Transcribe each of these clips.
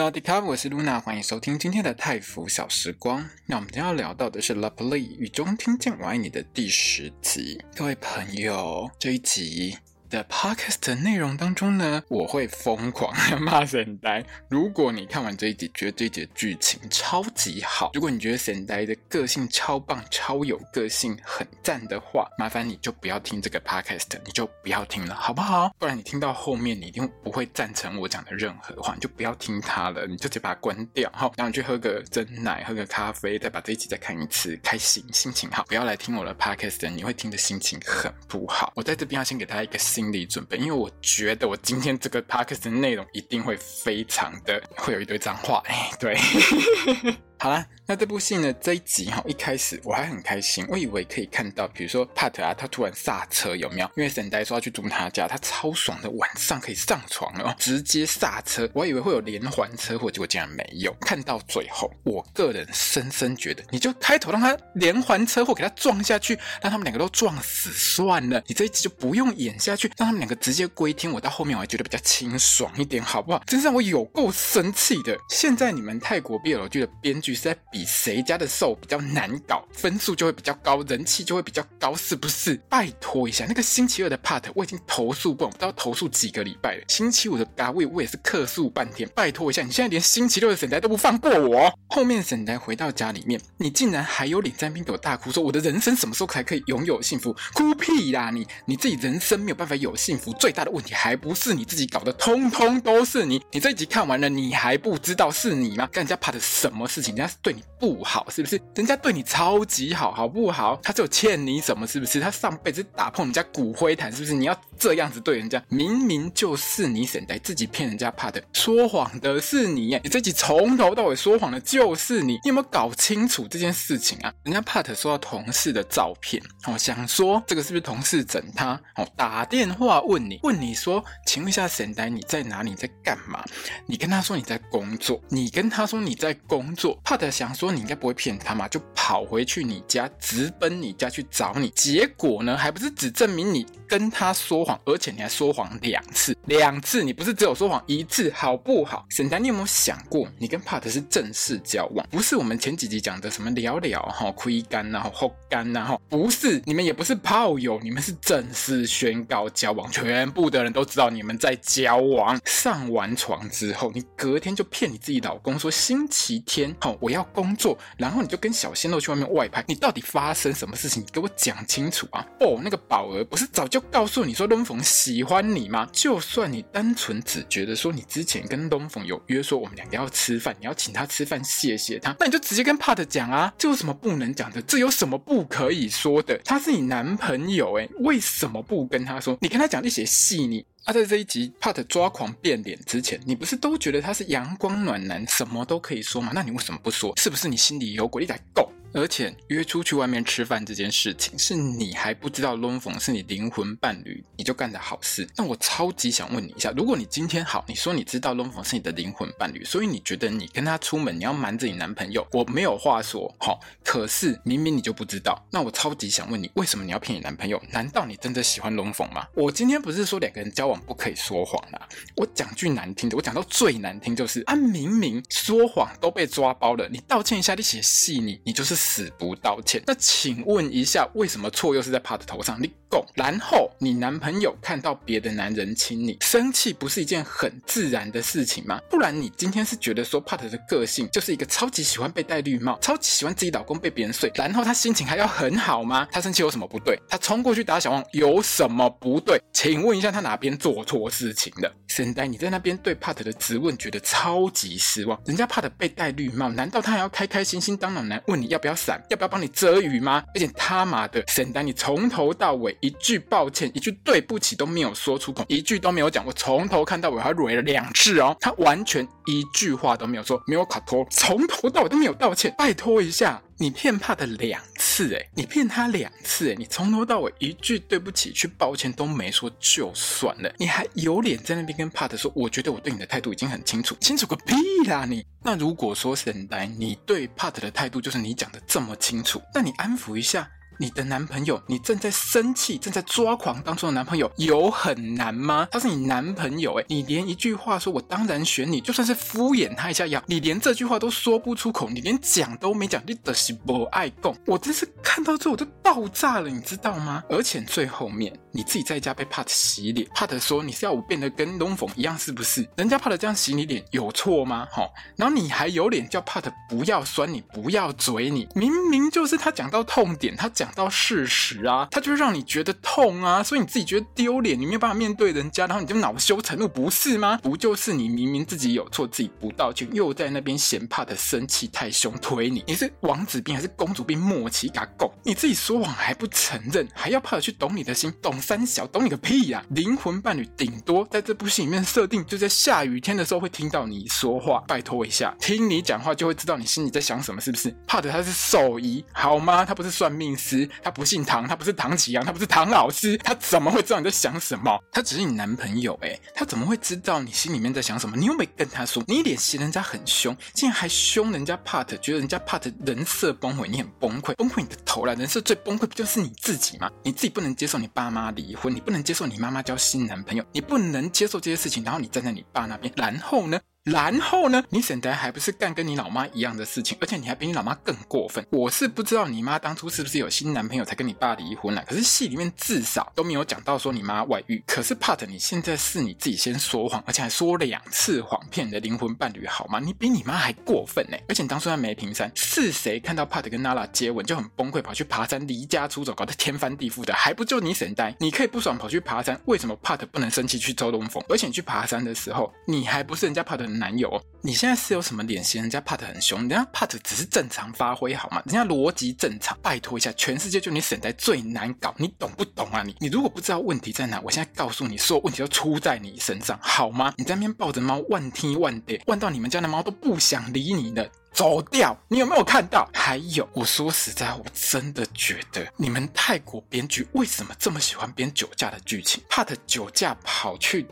大家好，我是露娜欢迎收听今天的泰服小时光。那我们今天要聊到的是《Lovely 雨中听见我爱你》的第十集。各位朋友，这一集。的 podcast 的内容当中呢，我会疯狂的 骂神呆。如果你看完这一集，觉得这一集的剧情超级好，如果你觉得神呆的个性超棒、超有个性、很赞的话，麻烦你就不要听这个 podcast，你就不要听了，好不好？不然你听到后面，你一定不会赞成我讲的任何话，你就不要听它了，你就直接把它关掉，好，然后去喝个真奶，喝个咖啡，再把这一集再看一次，开心，心情好。不要来听我的 podcast，你会听的心情很不好。我在这边要先给大家一个心理准备，因为我觉得我今天这个 podcast 的内容一定会非常的会有一堆脏话，哎，对。好啦，那这部戏呢，这一集哈，一开始我还很开心，我以为可以看到，比如说帕特啊，他突然刹车有没有？因为沈呆说要去住他家，他超爽的，晚上可以上床了，直接刹车，我以为会有连环车祸，结果竟然没有。看到最后，我个人深深觉得，你就开头让他连环车祸给他撞下去，让他们两个都撞死算了，你这一集就不用演下去，让他们两个直接归天。我到后面我还觉得比较清爽一点，好不好？真是让我有够生气的。现在你们泰国 BL 剧的编剧。是在比谁家的受比较难搞，分数就会比较高，人气就会比较高，是不是？拜托一下，那个星期二的 part 我已经投诉过，我不知道投诉几个礼拜了。星期五的嘎位我也是客诉半天，拜托一下，你现在连星期六的沈台都不放过我。后面沈台回到家里面，你竟然还有脸在那边给我大哭，说我的人生什么时候才可以拥有幸福？哭屁啦你！你自己人生没有办法有幸福，最大的问题还不是你自己搞的，通通都是你。你这一集看完了，你还不知道是你吗？跟人家 part 什么事情？人家是。对你不好是不是？人家对你超级好，好不好？他只有欠你什么是不是？他上辈子打破人家骨灰坛是不是？你要这样子对人家？明明就是你沈呆自己骗人家怕的，说谎的是你耶！你这集从头到尾说谎的就是你，你有没有搞清楚这件事情啊？人家帕特收到同事的照片，哦，想说这个是不是同事整他？哦，打电话问你，问你说，请问一下沈呆你在哪里？你在干嘛？你跟他说你在工作，你跟他说你在工作，帕特。想说你应该不会骗他嘛，就跑回去你家，直奔你家去找你。结果呢，还不是只证明你跟他说谎，而且你还说谎两次，两次你不是只有说谎一次，好不好？沈丹，你有没有想过，你跟帕特是正式交往，不是我们前几集讲的什么聊聊哈、亏干然后后干然后，不是，你们也不是炮友，你们是正式宣告交往，全部的人都知道你们在交往。上完床之后，你隔天就骗你自己老公说星期天好，我要。工作，然后你就跟小鲜肉去外面外拍，你到底发生什么事情？你给我讲清楚啊！哦，那个宝儿不是早就告诉你说龙凤喜欢你吗？就算你单纯只觉得说你之前跟龙凤有约说我们两个要吃饭，你要请他吃饭，谢谢他，那你就直接跟帕特讲啊！这有什么不能讲的？这有什么不可以说的？他是你男朋友诶，为什么不跟他说？你跟他讲一些细腻。啊，在这一集帕特抓狂变脸之前，你不是都觉得他是阳光暖男，什么都可以说吗？那你为什么不说？是不是你心里有鬼？你才够。而且约出去外面吃饭这件事情，是你还不知道龙凤是你灵魂伴侣，你就干的好事。那我超级想问你一下，如果你今天好，你说你知道龙凤是你的灵魂伴侣，所以你觉得你跟他出门你要瞒着你男朋友，我没有话说。好，可是明明你就不知道，那我超级想问你，为什么你要骗你男朋友？难道你真的喜欢龙凤吗？我今天不是说两个人交往不可以说谎啦，我讲句难听的，我讲到最难听就是啊，明明说谎都被抓包了，你道歉一下，你写细腻，你就是。死不道歉，那请问一下，为什么错又是在帕特头上？你够，然后你男朋友看到别的男人亲你，生气不是一件很自然的事情吗？不然你今天是觉得说帕特的个性就是一个超级喜欢被戴绿帽，超级喜欢自己老公被别人睡，然后他心情还要很好吗？他生气有什么不对？他冲过去打小王有什么不对？请问一下，他哪边做错事情了？神呆，你在那边对帕特的质问觉得超级失望，人家帕特被戴绿帽，难道他还要开开心心当暖男问你要不要？伞要不要帮你遮雨吗？而且他妈的，沈丹，你从头到尾一句抱歉、一句对不起都没有说出口，一句都没有讲。我从头看到尾，还蕊了两次哦，他完全一句话都没有说，没有卡托，从头到尾都没有道歉。拜托一下。你骗帕特两次，诶，你骗他两次，诶，你从头到尾一句对不起、去抱歉都没说就算了，你还有脸在那边跟帕特说？我觉得我对你的态度已经很清楚，清楚个屁啦你！那如果说沈白，你对帕特的态度就是你讲的这么清楚，那你安抚一下。你的男朋友，你正在生气、正在抓狂当中的男朋友，有很难吗？他是你男朋友诶，你连一句话说“我当然选你”，就算是敷衍他一下呀，你连这句话都说不出口，你连讲都没讲，你的是不爱共。我真是看到之后我就爆炸了，你知道吗？而且最后面你自己在家被帕特洗脸，帕特说你是要我变得跟龙凤一样是不是？人家帕特这样洗你脸有错吗？好，然后你还有脸叫帕特不要酸你，不要嘴你，明明就是他讲到痛点，他讲。到事实啊，他就让你觉得痛啊，所以你自己觉得丢脸，你没有办法面对人家，然后你就恼羞成怒，不是吗？不就是你明明自己有错，自己不道歉，又在那边嫌怕的生气太凶推你？你是王子病还是公主病？莫奇嘎狗，你自己说谎还不承认，还要怕的去懂你的心，懂三小，懂你个屁呀、啊！灵魂伴侣顶多在这部戏里面设定，就在下雨天的时候会听到你说话，拜托一下，听你讲话就会知道你心里在想什么，是不是？怕的他是兽医好吗？他不是算命师。他不姓唐，他不是唐启阳，他不是唐老师，他怎么会知道你在想什么？他只是你男朋友诶，他怎么会知道你心里面在想什么？你又没跟他说，你脸嫌人家很凶，竟然还凶人家帕特，觉得人家帕特人设崩毁，你很崩溃，崩溃你的头啦！人设最崩溃不就是你自己吗？你自己不能接受你爸妈离婚，你不能接受你妈妈交新男朋友，你不能接受这些事情，然后你站在你爸那边，然后呢？然后呢，你沈台还不是干跟你老妈一样的事情，而且你还比你老妈更过分。我是不知道你妈当初是不是有新男朋友才跟你爸离婚了，可是戏里面至少都没有讲到说你妈外遇。可是帕特，你现在是你自己先说谎，而且还说两次谎骗你的灵魂伴侣，好吗？你比你妈还过分呢！而且你当初在梅坪山，是谁看到帕特跟娜拉接吻就很崩溃，跑去爬山离家出走，搞得天翻地覆的？还不就你沈台？你可以不爽跑去爬山，为什么帕特不能生气去抽龙凤？而且你去爬山的时候，你还不是人家帕特男友？你现在是有什么脸嫌人家帕特很凶？人家帕特只是正常发挥好吗？人家逻辑正常，拜托一下，全世界就你沈台最难搞，你懂不懂啊你？你如果不知道问题在哪，我现在告诉你，所有问题都出在你身上，好吗？你在那边抱着猫，万天万地，万到你们家的猫都不想理你了，走掉！你有没有看到？还有，我说实在，我真的觉得你们泰国编剧为什么这么喜欢编酒驾的剧情？帕特酒驾跑去。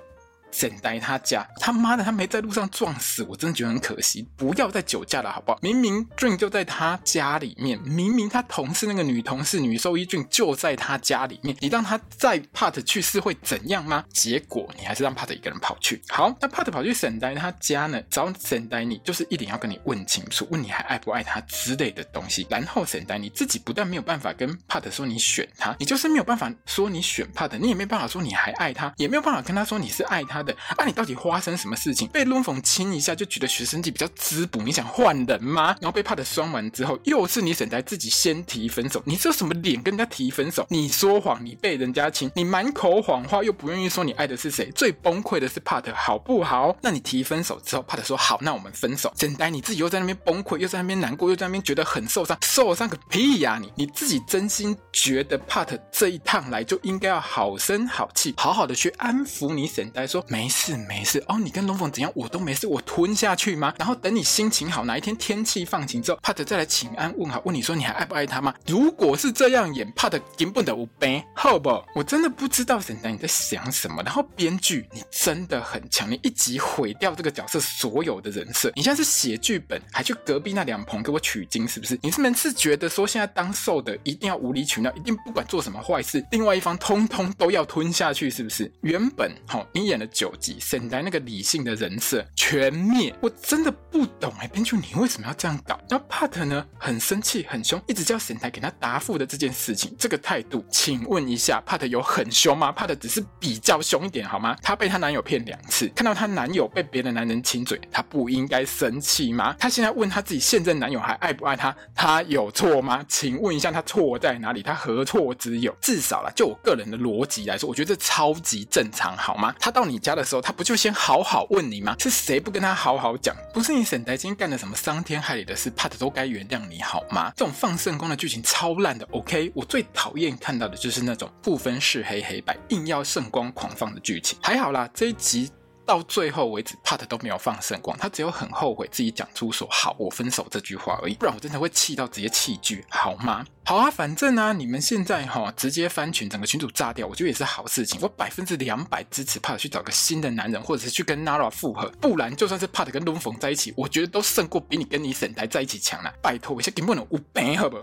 沈呆他家，他妈的，他没在路上撞死，我真的觉得很可惜。不要再酒驾了，好不好？明明 Dream 就在他家里面，明明他同事那个女同事女兽医 Dream 就在他家里面，你让他再 Part 去是会怎样吗？结果你还是让 Part 一个人跑去。好，那 Part 跑去沈呆他家呢，找沈呆你就是一点要跟你问清楚，问你还爱不爱他之类的东西。然后沈呆你自己不但没有办法跟 Part 说你选他，你就是没有办法说你选 Part，你也没办法说你还爱他，也没有办法跟他说你是爱他。他的，啊，你到底发生什么事情？被龙凤亲一下就觉得学生弟比较滋补，你想换人吗？然后被帕特酸完之后，又是你沈台自己先提分手，你这什么脸跟人家提分手？你说谎，你被人家亲，你满口谎话又不愿意说你爱的是谁？最崩溃的是帕特，好不好？那你提分手之后，帕特说好，那我们分手。沈台你自己又在那边崩溃，又在那边难过，又在那边觉得很受伤，受伤个屁呀、你你自己真心觉得帕特这一趟来就应该要好声好气，好好的去安抚你沈呆说。没事没事哦，你跟龙凤怎样我都没事，我吞下去吗？然后等你心情好，哪一天天气放晴之后，帕特再来请安问好，问你说你还爱不爱他吗？如果是这样演，帕特根本的无悲，好不？我真的不知道沈丹你在想什么。然后编剧你真的很强，你一集毁掉这个角色所有的人设。你现在是写剧本，还去隔壁那两棚给我取经，是不是？你是不是觉得说现在当受的一定要无理取闹，一定不管做什么坏事，另外一方通通都要吞下去，是不是？原本好，你演了。九集，沈台那个理性的人设全灭，我真的不懂哎，编剧你为什么要这样搞？然后帕特呢，很生气很凶，一直叫沈台给他答复的这件事情，这个态度，请问一下，帕特有很凶吗？帕特只是比较凶一点好吗？她被她男友骗两次，看到她男友被别的男人亲嘴，她不应该生气吗？她现在问她自己现任男友还爱不爱她，她有错吗？请问一下，她错在哪里？她何错之有？至少啦，就我个人的逻辑来说，我觉得这超级正常好吗？她到你家的时候，他不就先好好问你吗？是谁不跟他好好讲？不是你沈台今天干了什么伤天害理的事，怕的都该原谅你好吗？这种放圣光的剧情超烂的。OK，我最讨厌看到的就是那种不分是黑黑白，硬要圣光狂放的剧情。还好啦，这一集到最后为止，Pat 都没有放圣光，他只有很后悔自己讲出说“好，我分手”这句话而已，不然我真的会气到直接弃剧，好吗？好啊，反正啊，你们现在哈、直接翻群，整个群主炸掉，我觉得也是好事情。我百分之两百支持 Pat 去找个新的男人，或者是去跟 Nara 复合，不然就算是 Pat 跟龙凤在一起，我觉得都胜过比你跟你沈台在一起强了。拜托，我先给不能五倍，好不？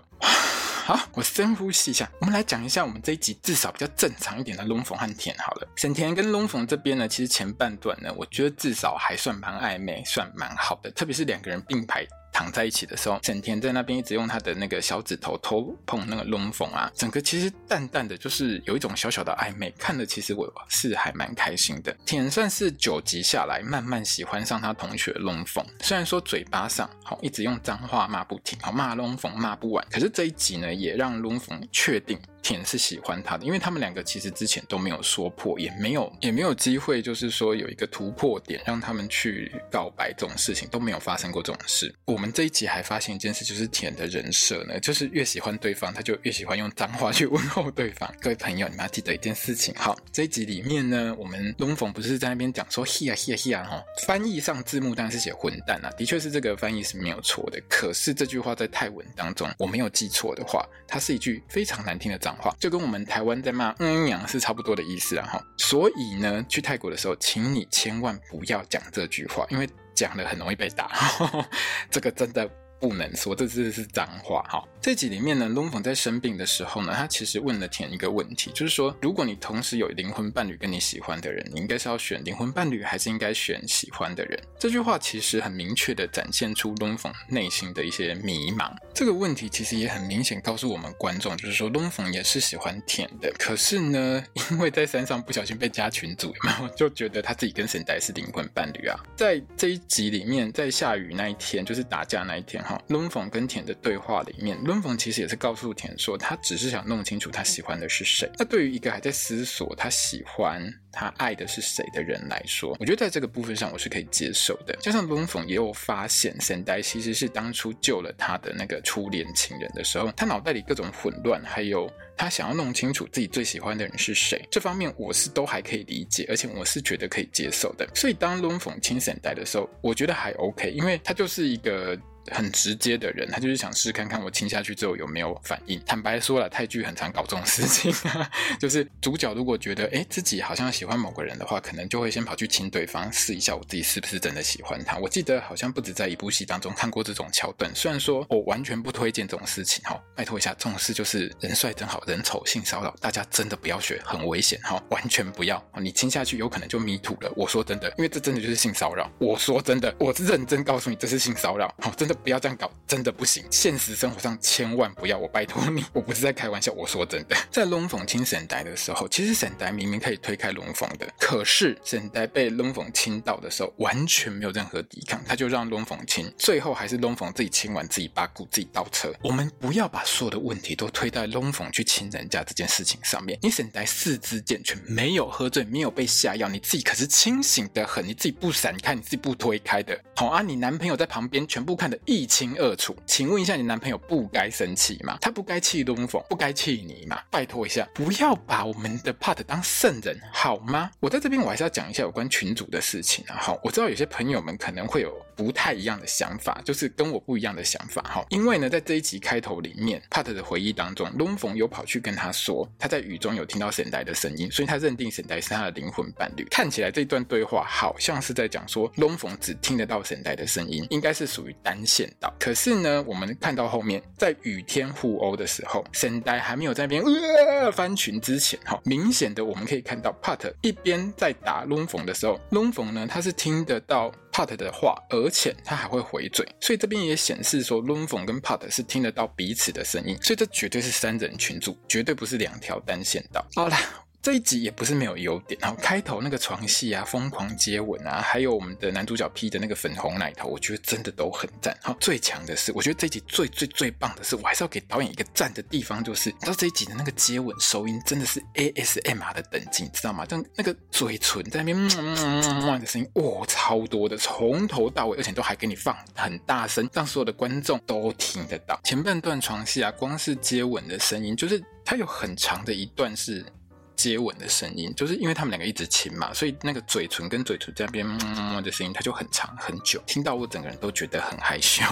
好，我深呼吸一下。我们来讲一下我们这一集至少比较正常一点的龙凤和田好了。沈田跟龙凤这边呢，其实前半段呢，我觉得至少还算蛮暧昧，算蛮好的。特别是两个人并排。躺在一起的时候，沈田在那边一直用他的那个小指头偷碰那个龙凤啊，整个其实淡淡的就是有一种小小的暧昧，看的其实我是还蛮开心的。田算是九集下来慢慢喜欢上他同学龙凤，虽然说嘴巴上好一直用脏话骂不停，好骂龙凤骂不完，可是这一集呢也让龙凤确定。田是喜欢他的，因为他们两个其实之前都没有说破，也没有也没有机会，就是说有一个突破点让他们去告白这种事情都没有发生过这种事。我们这一集还发现一件事，就是田的人设呢，就是越喜欢对方，他就越喜欢用脏话去问候对方。各位朋友，你们要记得一件事情，好，这一集里面呢，我们龙凤不是在那边讲说 he 啊 he 啊 he 啊哈，翻译上字幕当然是写混蛋啊，的确是这个翻译是没有错的。可是这句话在泰文当中，我没有记错的话，它是一句非常难听的脏。就跟我们台湾在骂“嗯娘”是差不多的意思啊哈，所以呢，去泰国的时候，请你千万不要讲这句话，因为讲了很容易被打，呵 呵这个真的。不能说，这是是脏话哈。这集里面呢，龙凤在生病的时候呢，他其实问了田一个问题，就是说，如果你同时有灵魂伴侣跟你喜欢的人，你应该是要选灵魂伴侣，还是应该选喜欢的人？这句话其实很明确的展现出龙凤内心的一些迷茫。这个问题其实也很明显告诉我们观众，就是说龙凤也是喜欢田的，可是呢，因为在山上不小心被加群组，然后就觉得他自己跟神代是灵魂伴侣啊。在这一集里面，在下雨那一天，就是打架那一天哈。龙凤跟田的对话里面，龙凤其实也是告诉田硕，他只是想弄清楚他喜欢的是谁。那对于一个还在思索他喜欢、他爱的是谁的人来说，我觉得在这个部分上我是可以接受的。加上龙凤也有发现，神代其实是当初救了他的那个初恋情人的时候，他脑袋里各种混乱，还有他想要弄清楚自己最喜欢的人是谁。这方面我是都还可以理解，而且我是觉得可以接受的。所以当龙凤亲神代的时候，我觉得还 OK，因为他就是一个。很直接的人，他就是想试看看我亲下去之后有没有反应。坦白说了，泰剧很常搞这种事情，就是主角如果觉得哎自己好像喜欢某个人的话，可能就会先跑去亲对方，试一下我自己是不是真的喜欢他。我记得好像不止在一部戏当中看过这种桥段。虽然说我完全不推荐这种事情，哈，拜托一下，这种事就是人帅真好人丑性骚扰，大家真的不要学，很危险，哈，完全不要。你亲下去有可能就迷途了。我说真的，因为这真的就是性骚扰。我说真的，我是认真告诉你，这是性骚扰，好，真的。不要这样搞，真的不行。现实生活上千万不要，我拜托你，我不是在开玩笑，我说真的。在龙凤亲沈呆的时候，其实沈呆明明可以推开龙凤的，可是沈呆被龙凤亲到的时候，完全没有任何抵抗，他就让龙凤亲，最后还是龙凤自己亲完自己八股自己倒车。我们不要把所有的问题都推到龙凤去亲人家这件事情上面。你沈呆四肢健全，没有喝醉，没有被下药，你自己可是清醒的很，你自己不闪开，你自己不推开的。好啊，你男朋友在旁边全部看的一清二楚，请问一下，你男朋友不该生气吗？他不该气东风，不该气你吗？拜托一下，不要把我们的 Part 当圣人好吗？我在这边我还是要讲一下有关群主的事情啊。好，我知道有些朋友们可能会有不太一样的想法，就是跟我不一样的想法。哈，因为呢，在这一集开头里面，Pat 的回忆当中，龙凤有跑去跟他说，他在雨中有听到神代的声音，所以他认定神代是他的灵魂伴侣。看起来这段对话好像是在讲说，龙凤只听得到神代的声音，应该是属于单线道。可是呢，我们看到后面，在雨天互殴的时候，神代还没有在那边呃翻群之前，哈，明显的我们可以看到 Pat 一边在打龙凤的时候，龙凤呢他是听得到 Part 的话，而且他还会回嘴，所以这边也显示说，l u n f o n 跟 Part 是听得到彼此的声音，所以这绝对是三人群组，绝对不是两条单线道。好了。这一集也不是没有优点，然后开头那个床戏啊，疯狂接吻啊，还有我们的男主角披的那个粉红奶头，我觉得真的都很赞。好，最强的是，我觉得这一集最最最棒的是，我还是要给导演一个赞的地方，就是你知道这一集的那个接吻收音真的是 ASMR 的等级，你知道吗？就那个嘴唇在那边嗯嗯嗯嗯的声音，哇，超多的，从头到尾，而且都还给你放很大声，让所有的观众都听得到。前半段床戏啊，光是接吻的声音，就是它有很长的一段是。接吻的声音，就是因为他们两个一直亲嘛，所以那个嘴唇跟嘴唇在那边嗯的声音，它就很长很久，听到我整个人都觉得很害羞。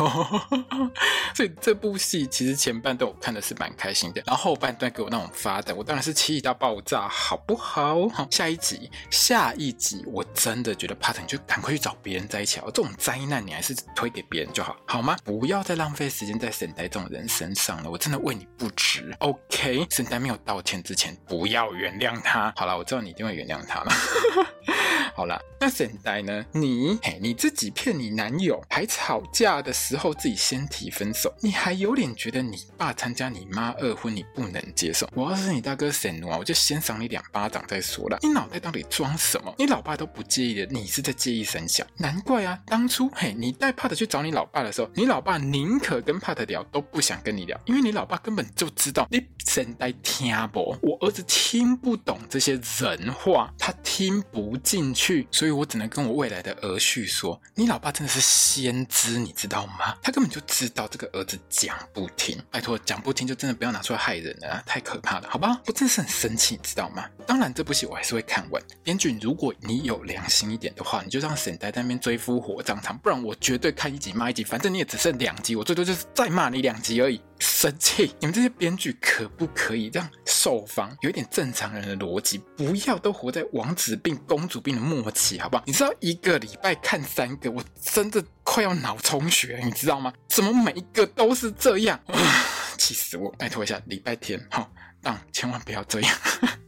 所以这部戏其实前半段我看的是蛮开心的，然后后半段给我那种发的，我当然是气到爆炸，好不好？好，下一集，下一集我真的觉得帕特你就赶快去找别人在一起哦！这种灾难你还是推给别人就好，好吗？不要再浪费时间在沈呆这种人身上了，我真的为你不值。OK，沈呆没有道歉之前，不要原原谅他。好了，我知道你一定会原谅他了。好了，那沈呆呢？你嘿，你自己骗你男友，还吵架的时候自己先提分手，你还有脸觉得你爸参加你妈二婚你不能接受？我要是你大哥沈奴啊，我就先赏你两巴掌再说了。你脑袋到底装什么？你老爸都不介意的，你是在介意神小？难怪啊，当初嘿，你带帕特去找你老爸的时候，你老爸宁可跟帕特聊，都不想跟你聊，因为你老爸根本就知道你沈呆听不，我儿子听不懂这些人话，他听不进去。去，所以我只能跟我未来的儿婿说：“你老爸真的是先知，你知道吗？他根本就知道这个儿子讲不听。拜托，讲不听就真的不要拿出来害人了，太可怕了，好吧？我真的是很生气，你知道吗？当然，这部戏我还是会看完。编剧，如果你有良心一点的话，你就让沈呆在那边追夫火葬场，不然我绝对看一集骂一集。反正你也只剩两集，我最多就是再骂你两集而已。生气！你们这些编剧可不可以让受方有一点正常人的逻辑，不要都活在王子病、公主病的末期，好不好？你知道一个礼拜看三个，我真的快要脑充血了，你知道吗？怎么每一个都是这样？气死我！拜托一下，礼拜天好，但千万不要这样。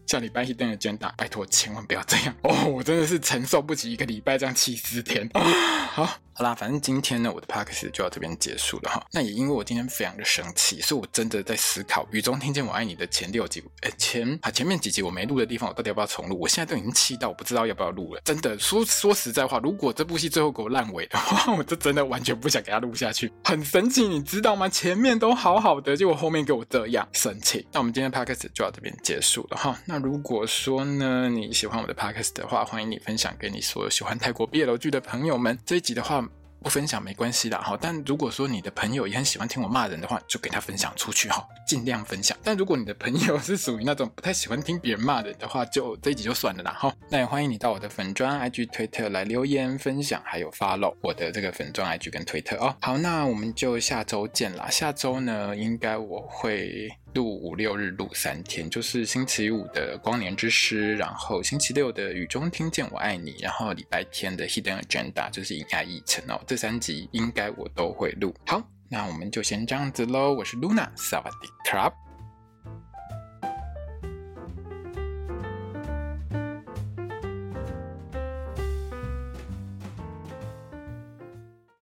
下礼拜一登的捐打，拜托千万不要这样 哦！我真的是承受不起一个礼拜这样气四天。好。好啦，反正今天呢，我的 podcast 就到这边结束了哈。那也因为我今天非常的生气，所以我真的在思考《雨中听见我爱你》的前六集，哎，前啊前面几集我没录的地方，我到底要不要重录？我现在都已经气到我不知道要不要录了。真的说说实在话，如果这部戏最后给我烂尾的话，我就真的完全不想给他录下去。很神奇，你知道吗？前面都好好的，结果后面给我这样生气。那我们今天 podcast 就到这边结束了哈。那那如果说呢，你喜欢我的 podcast 的话，欢迎你分享给你所有喜欢泰国毕业楼剧的朋友们。这一集的话。不分享没关系啦，哈。但如果说你的朋友也很喜欢听我骂人的话，就给他分享出去哈，尽量分享。但如果你的朋友是属于那种不太喜欢听别人骂人的话，就这一集就算了啦，哈。那也欢迎你到我的粉专、IG、推特来留言分享，还有 follow 我的这个粉专、IG 跟推特哦。好，那我们就下周见啦。下周呢，应该我会。录五六日录三天，就是星期五的光年之诗，然后星期六的雨中听见我爱你，然后礼拜天的 Hidden Agenda 就是影爱一程哦，这三集应该我都会录。好，那我们就先这样子喽。我是 Luna，萨瓦迪卡。